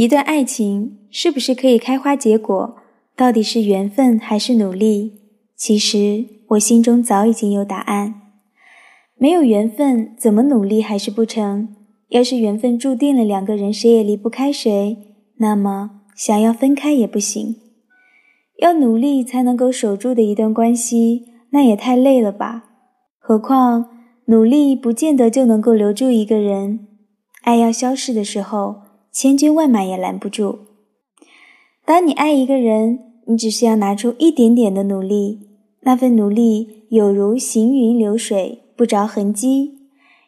一段爱情是不是可以开花结果，到底是缘分还是努力？其实我心中早已经有答案。没有缘分，怎么努力还是不成？要是缘分注定了两个人谁也离不开谁，那么想要分开也不行。要努力才能够守住的一段关系，那也太累了吧？何况努力不见得就能够留住一个人。爱要消逝的时候，千军万马也拦不住。当你爱一个人，你只需要拿出一点点的努力，那份努力有如行云流水。不着痕迹，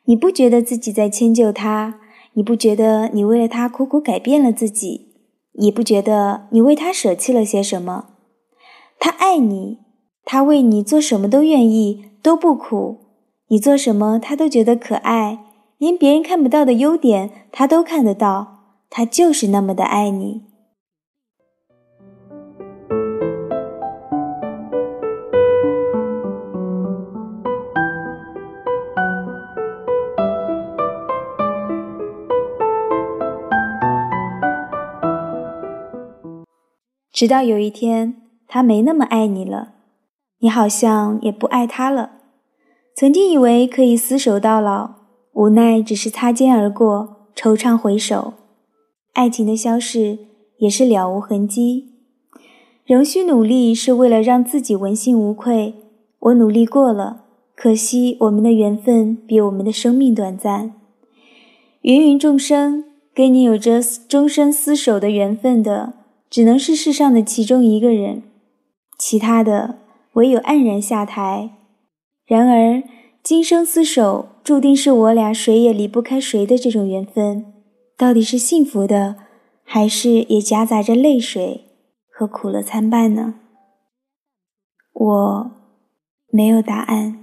你不觉得自己在迁就他？你不觉得你为了他苦苦改变了自己？也不觉得你为他舍弃了些什么？他爱你，他为你做什么都愿意，都不苦。你做什么他都觉得可爱，连别人看不到的优点他都看得到。他就是那么的爱你。直到有一天，他没那么爱你了，你好像也不爱他了。曾经以为可以厮守到老，无奈只是擦肩而过，惆怅回首。爱情的消逝也是了无痕迹，仍需努力是为了让自己问心无愧。我努力过了，可惜我们的缘分比我们的生命短暂。芸芸众生，跟你有着终身厮守的缘分的。只能是世上的其中一个人，其他的唯有黯然下台。然而，今生厮守，注定是我俩谁也离不开谁的这种缘分，到底是幸福的，还是也夹杂着泪水和苦乐参半呢？我没有答案。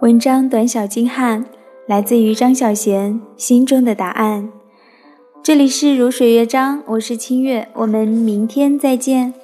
文章短小精悍，来自于张小娴心中的答案。这里是如水乐章，我是清月，我们明天再见。